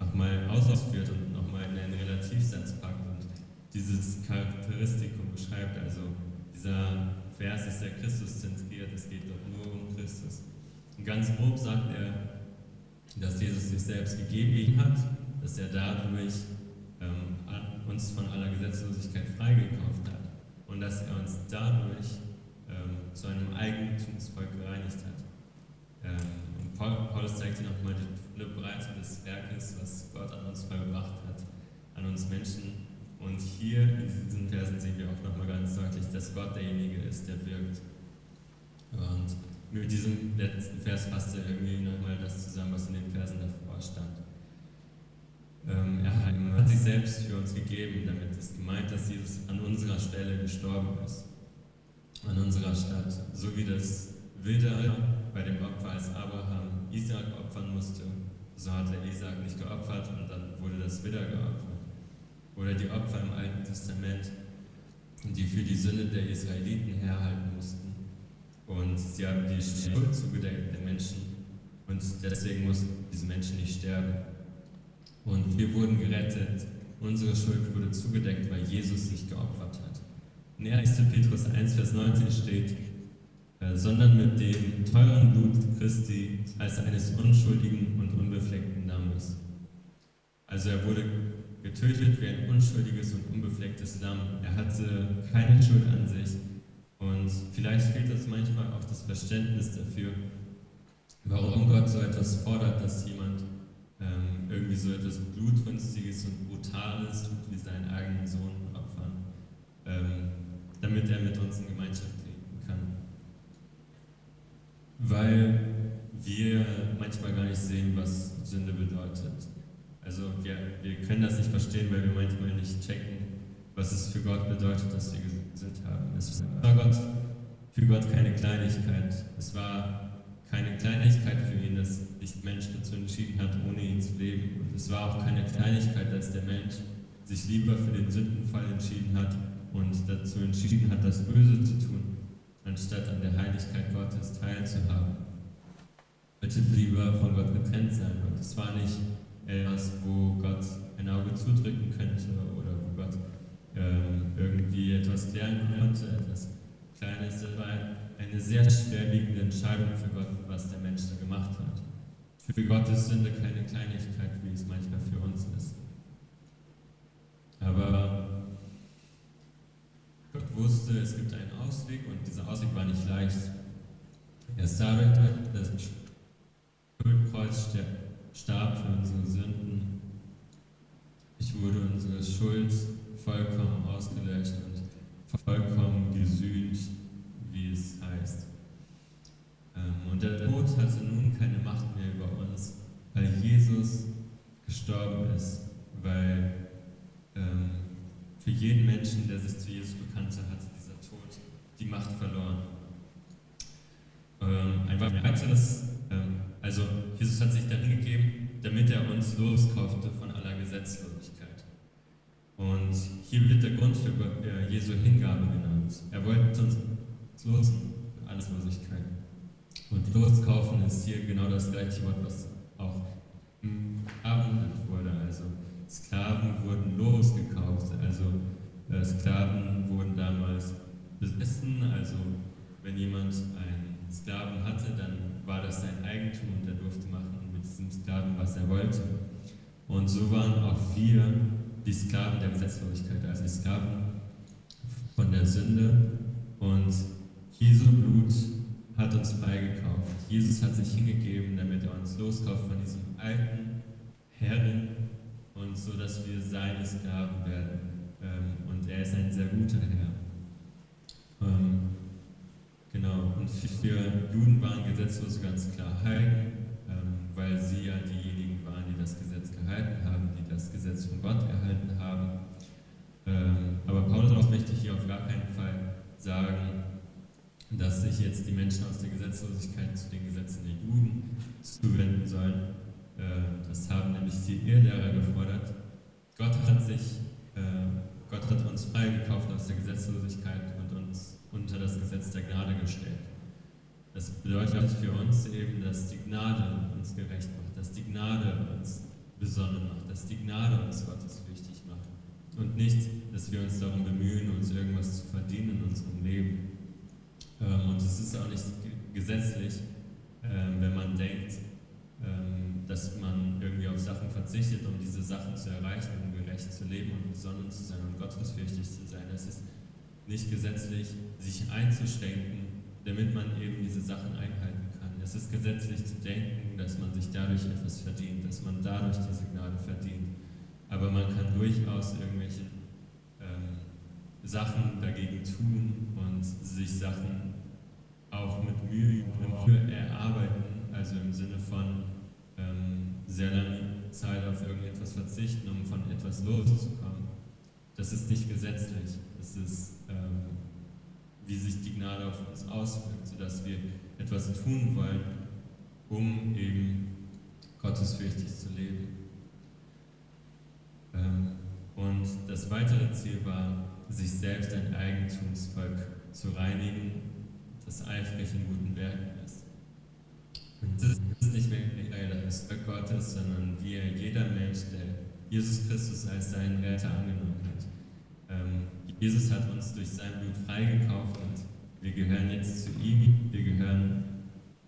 Speaker 1: nochmal ausführt und nochmal in einen Relativsatz packt und dieses Charakteristikum beschreibt. Also dieser Vers ist sehr Christus zentriert, es geht doch nur um Christus. Und ganz grob sagt er, dass Jesus sich selbst gegeben hat, dass er dadurch ähm, uns von aller Gesetzlosigkeit freigekauft und dass er uns dadurch ähm, zu einem Eigentumsvolk gereinigt hat. Ähm, und Paulus zeigt hier nochmal die volle Breite des Werkes, was Gott an uns vollbracht hat, an uns Menschen. Und hier in diesen Versen sehen wir auch nochmal ganz deutlich, dass Gott derjenige ist, der wirkt. Und mit diesem letzten Vers fasst er irgendwie nochmal das zusammen, was in den Versen davor stand. Ähm, er hat sich selbst für uns gegeben, damit ist gemeint, dass Jesus an unserer Stelle gestorben ist. An unserer Stadt. So wie das Wilde bei dem Opfer, als Abraham Isaac opfern musste, so hat er Isaac nicht geopfert und dann wurde das Widder geopfert. Oder die Opfer im Alten Testament, die für die Sünde der Israeliten herhalten mussten und sie haben die Schuld zugedeckt der Menschen und deswegen mussten diese Menschen nicht sterben. Und wir wurden gerettet. Unsere Schuld wurde zugedeckt, weil Jesus sich geopfert hat. In 1. Petrus 1, Vers 19 steht, äh, sondern mit dem teuren Blut Christi als eines unschuldigen und unbefleckten Lammes. Also er wurde getötet wie ein unschuldiges und unbeflecktes Lamm. Er hatte keine Schuld an sich und vielleicht fehlt uns manchmal auch das Verständnis dafür, warum Gott so etwas fordert, dass jemand ähm, irgendwie so etwas Blutrünstiges und Brutales tut, wie seinen eigenen Sohn opfern, ähm, damit er mit uns in Gemeinschaft treten kann. Weil wir manchmal gar nicht sehen, was Sünde bedeutet. Also wir, wir können das nicht verstehen, weil wir manchmal nicht checken, was es für Gott bedeutet, dass wir gesündigt haben. Es war Gott, für Gott keine Kleinigkeit. Es war keine Kleinigkeit für ihn, dass sich Mensch dazu entschieden hat, ohne ihn zu leben. Und es war auch keine Kleinigkeit, dass der Mensch sich lieber für den Sündenfall entschieden hat und dazu entschieden hat, das Böse zu tun, anstatt an der Heiligkeit Gottes teilzuhaben. Bitte lieber von Gott getrennt sein. Und es war nicht etwas, wo Gott ein Auge zudrücken könnte oder wo Gott ähm, irgendwie etwas klären konnte, etwas Kleines. War eine sehr schwerwiegende Entscheidung für Gott, was der Mensch da gemacht hat. Für Gott ist Sünde keine Kleinigkeit, wie es manchmal für uns ist. Aber Gott wusste, es gibt einen Ausweg und dieser Ausweg war nicht leicht. Erst dadurch, dass das Schuldkreuz starb für unsere Sünden. Ich wurde unsere Schuld vollkommen ausgelöscht und vollkommen gesühnt, wie es heißt. Tod hatte nun keine Macht mehr über uns, weil Jesus gestorben ist, weil ähm, für jeden Menschen, der sich zu Jesus bekannte, hatte dieser Tod die Macht verloren. Ähm, ein weiteres, ähm, also Jesus hat sich dahin gegeben, damit er uns loskaufte von aller Gesetzlosigkeit. Und hier wird der Grund für äh, Jesu Hingabe genannt. Er wollte uns losen, alles Losigkeit. Und loskaufen ist hier genau das gleiche Wort, was auch Sklavenland wurde. Also Sklaven wurden losgekauft. Also äh, Sklaven wurden damals besessen. Also wenn jemand einen Sklaven hatte, dann war das sein Eigentum und er durfte machen mit diesem Sklaven, was er wollte. Und so waren auch wir die Sklaven der Gesetzlosigkeit, also die Sklaven von der Sünde. Und Jesu Blut hat uns freigekauft. Jesus hat sich hingegeben, damit er uns loskauft von diesem alten Herren und so, dass wir seine Sklaven werden. Ähm, und er ist ein sehr guter Herr. Ähm, genau, und für Juden waren Gesetzlose ganz klar Heiden, ähm, weil sie ja diejenigen waren, die das Gesetz gehalten haben, die das Gesetz von Gott erhalten haben. Aber Paulus möchte hier auf gar keinen Fall sagen, dass sich jetzt die Menschen aus der Gesetzlosigkeit zu den Gesetzen der Juden zuwenden sollen. Äh, das haben nämlich die Irrlehrer gefordert. Gott hat sich, äh, Gott hat uns freigekauft aus der Gesetzlosigkeit und uns unter das Gesetz der Gnade gestellt. Das bedeutet für uns eben, dass die Gnade uns gerecht macht, dass die Gnade uns besonnen macht, dass die Gnade uns Gottes wichtig macht. Und nicht, dass wir uns darum bemühen, uns irgendwas zu verdienen in unserem Leben. Ähm, und es ist auch nicht gesetzlich, ähm, wenn man denkt, ähm, dass man irgendwie auf Sachen verzichtet, um diese Sachen zu erreichen, um gerecht zu leben und besonnen zu sein und gottesfürchtig zu sein. Es ist nicht gesetzlich, sich einzuschränken, damit man eben diese Sachen einhalten kann. Es ist gesetzlich zu denken, dass man sich dadurch etwas verdient, dass man dadurch diese Gnade verdient. Aber man kann durchaus irgendwelche Sachen dagegen tun und sich Sachen auch mit Mühe erarbeiten, also im Sinne von ähm, sehr lange Zeit auf irgendetwas verzichten, um von etwas loszukommen. Das ist nicht gesetzlich. Das ist, ähm, wie sich die Gnade auf uns auswirkt, sodass wir etwas tun wollen, um eben gottesfürchtig zu leben. Ähm, und das weitere Ziel war, sich selbst ein Eigentumsvolk zu reinigen, das eifrig in guten Werken ist. Und das ist nicht wirklich das Volk Gottes, sondern wie jeder Mensch, der Jesus Christus als seinen Retter angenommen hat. Ähm, Jesus hat uns durch sein Blut freigekauft und wir gehören jetzt zu ihm, wir gehören,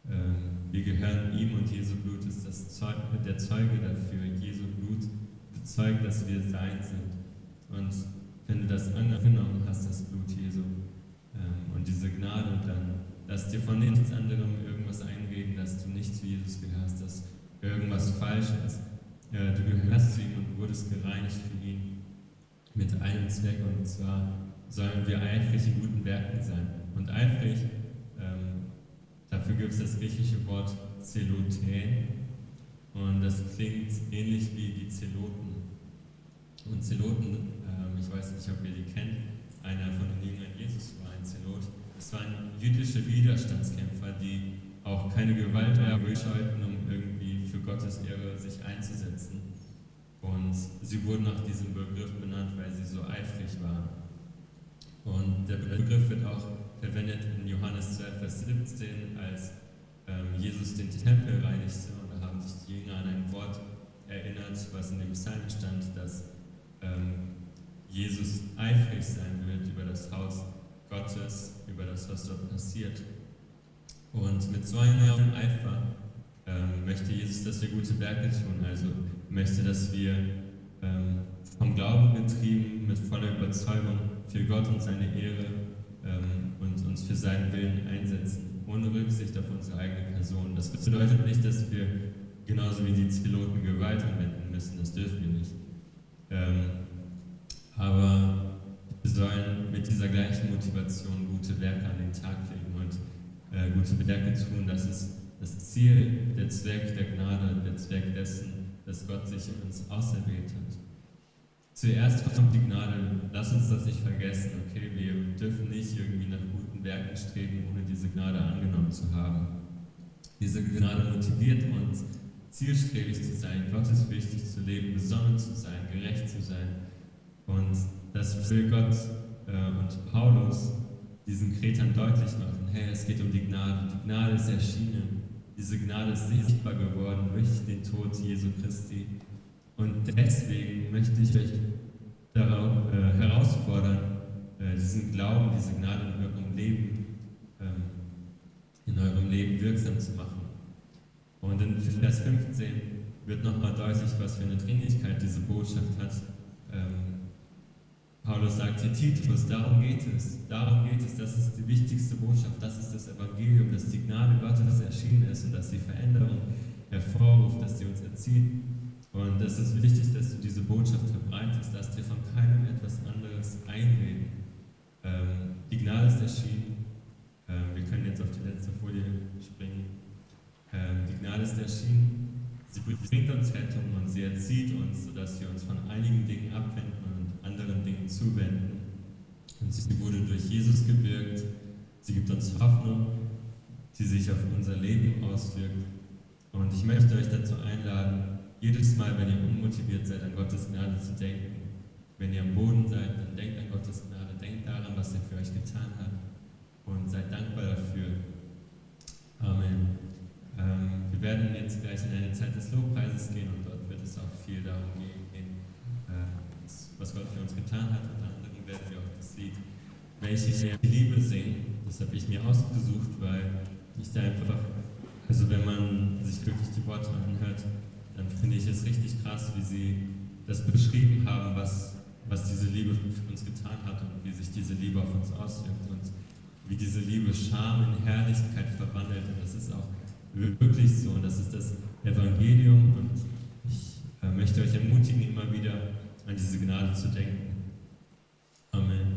Speaker 1: ähm, wir gehören ihm und Jesu Blut ist das Zeug, der Zeuge dafür. Jesu Blut bezeugt, dass wir sein sind. Und wenn du das angenommen hast, das Blut Jesu ähm, und diese Gnade, dann lass dir von nichts anderem irgendwas einreden, dass du nicht zu Jesus gehörst, dass irgendwas falsch ist. Ja, du gehörst zu ihm und wurdest gereinigt für ihn mit einem Zweck und zwar sollen wir eifrig in guten Werken sein. Und eifrig, ähm, dafür gibt es das griechische Wort Zeloten und das klingt ähnlich wie die Zeloten. Und Zeloten ich weiß nicht, ob ihr die kennt, einer von den Jüngern Jesus war ein Zelot. Es waren jüdische Widerstandskämpfer, die auch keine Gewalt scheuten, um irgendwie für Gottes Ehre sich einzusetzen. Und sie wurden nach diesem Begriff benannt, weil sie so eifrig waren. Und der Begriff wird auch verwendet in Johannes 12, Vers 17, als ähm, Jesus den Tempel reinigte. Und da haben sich die Jünger an ein Wort erinnert, was in dem Psalm stand, dass ähm, Jesus eifrig sein wird über das Haus Gottes, über das, was dort passiert. Und mit so einem Eifer ähm, möchte Jesus, dass wir gute Werke tun, also möchte, dass wir ähm, vom Glauben getrieben, mit voller Überzeugung für Gott und seine Ehre ähm, und uns für seinen Willen einsetzen, ohne Rücksicht auf unsere eigene Person. Das bedeutet nicht, dass wir genauso wie die Zeloten Gewalt anwenden müssen, das dürfen wir nicht. Aber wir sollen mit dieser gleichen Motivation gute Werke an den Tag legen und äh, gute Werke tun. Das ist das Ziel, der Zweck der Gnade, der Zweck dessen, dass Gott sich in uns auserwählt hat. Zuerst kommt die Gnade, lass uns das nicht vergessen, okay, wir dürfen nicht irgendwie nach guten Werken streben, ohne diese Gnade angenommen zu haben. Diese Gnade motiviert uns, zielstrebig zu sein, Gottes wichtig zu leben, besonnen zu sein, gerecht zu sein. Und das will Gott äh, und Paulus diesen Kretern deutlich machen. Hey, es geht um die Gnade. Die Gnade ist erschienen. Diese Gnade ist sichtbar geworden durch den Tod Jesu Christi. Und deswegen möchte ich euch darauf, äh, herausfordern, äh, diesen Glauben, diese Gnade in eurem Leben, ähm, in eurem Leben wirksam zu machen. Und in Vers 15 wird nochmal deutlich, was für eine Dringlichkeit diese Botschaft hat. Ähm, Paulus sagt hier Titus, darum geht es, darum geht es, das ist die wichtigste Botschaft, das ist das Evangelium, dass die Gnade Gottes erschienen ist und dass sie Veränderung hervorruft, dass sie uns erzieht. Und es ist wichtig, dass du diese Botschaft verbreitest, dass dir von keinem etwas anderes einreden. Ähm, die Gnade ist erschienen. Ähm, wir können jetzt auf die letzte Folie springen. Ähm, die Gnade ist erschienen. Sie bringt uns Rettung und sie erzieht uns, sodass wir uns von einigen Dingen abwenden anderen Dingen zuwenden. Und sie wurde durch Jesus gewirkt. Sie gibt uns Hoffnung, die sich auf unser Leben auswirkt. Und ich möchte euch dazu einladen, jedes Mal, wenn ihr unmotiviert seid, an Gottes Gnade zu denken. Wenn ihr am Boden seid, dann denkt an Gottes Gnade, denkt daran, was er für euch getan hat und seid dankbar dafür. Amen. Ähm, wir werden jetzt gleich in eine Zeit des Lobpreises gehen und dort wird es auch viel darum gehen, was Gott für uns getan hat. Unter anderem werden wir auch das Lied Welche Liebe singen. Das habe ich mir ausgesucht, weil ich da einfach, also wenn man sich wirklich die Worte anhört, dann finde ich es richtig krass, wie sie das beschrieben haben, was, was diese Liebe für uns getan hat und wie sich diese Liebe auf uns auswirkt und wie diese Liebe Scham in Herrlichkeit verwandelt. Und das ist auch wirklich so und das ist das Evangelium und ich äh, möchte euch ermutigen, immer wieder an diese Gnade zu denken. Amen.